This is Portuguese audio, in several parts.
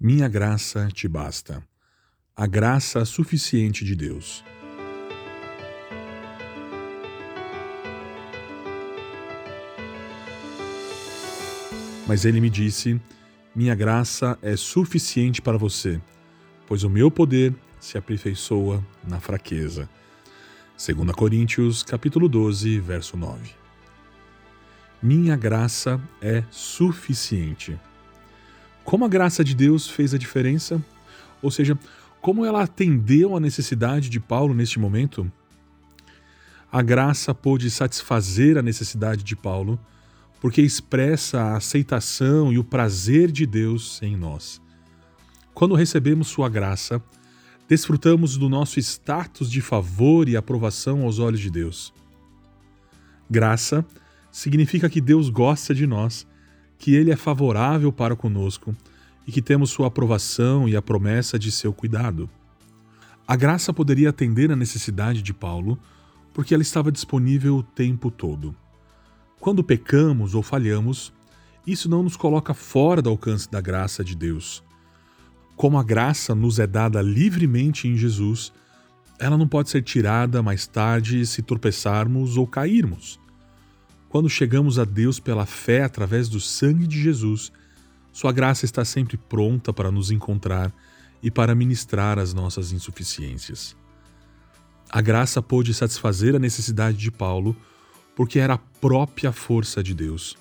Minha graça te basta. A graça suficiente de Deus. Mas ele me disse: Minha graça é suficiente para você, pois o meu poder se aperfeiçoa na fraqueza. 2 Coríntios, capítulo 12, verso 9. Minha graça é suficiente. Como a graça de Deus fez a diferença? Ou seja, como ela atendeu à necessidade de Paulo neste momento? A graça pôde satisfazer a necessidade de Paulo, porque expressa a aceitação e o prazer de Deus em nós. Quando recebemos Sua graça, desfrutamos do nosso status de favor e aprovação aos olhos de Deus. Graça significa que Deus gosta de nós que Ele é favorável para conosco e que temos Sua aprovação e a promessa de seu cuidado. A graça poderia atender a necessidade de Paulo porque ela estava disponível o tempo todo. Quando pecamos ou falhamos, isso não nos coloca fora do alcance da graça de Deus. Como a graça nos é dada livremente em Jesus, ela não pode ser tirada mais tarde se tropeçarmos ou cairmos. Quando chegamos a Deus pela fé através do sangue de Jesus, Sua graça está sempre pronta para nos encontrar e para ministrar as nossas insuficiências. A graça pôde satisfazer a necessidade de Paulo porque era a própria força de Deus.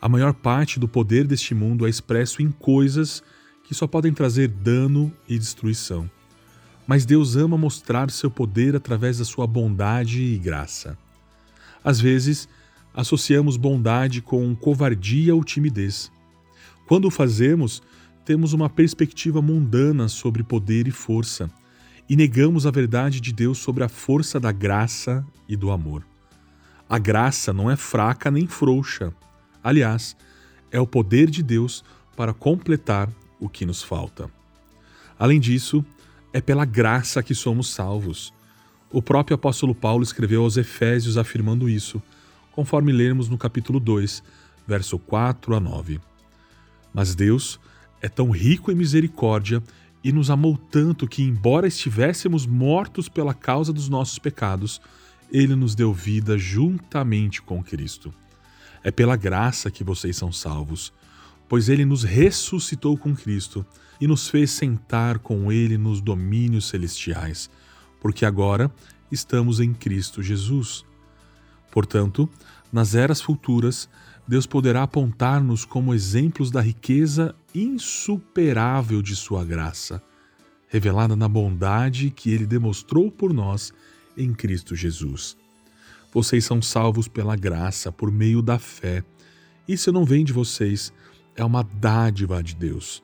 A maior parte do poder deste mundo é expresso em coisas que só podem trazer dano e destruição. Mas Deus ama mostrar seu poder através da sua bondade e graça. Às vezes, associamos bondade com covardia ou timidez. Quando o fazemos, temos uma perspectiva mundana sobre poder e força e negamos a verdade de Deus sobre a força da graça e do amor. A graça não é fraca nem frouxa. Aliás, é o poder de Deus para completar o que nos falta. Além disso, é pela graça que somos salvos. O próprio apóstolo Paulo escreveu aos Efésios afirmando isso conforme lermos no capítulo 2, verso 4 a 9. Mas Deus é tão rico em misericórdia e nos amou tanto que, embora estivéssemos mortos pela causa dos nossos pecados, ele nos deu vida juntamente com Cristo. É pela graça que vocês são salvos, pois ele nos ressuscitou com Cristo e nos fez sentar com ele nos domínios celestiais, porque agora estamos em Cristo Jesus. Portanto, nas eras futuras, Deus poderá apontar-nos como exemplos da riqueza insuperável de Sua graça, revelada na bondade que Ele demonstrou por nós em Cristo Jesus. Vocês são salvos pela graça, por meio da fé. Isso não vem de vocês, é uma dádiva de Deus.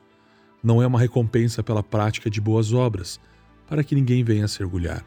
Não é uma recompensa pela prática de boas obras, para que ninguém venha se orgulhar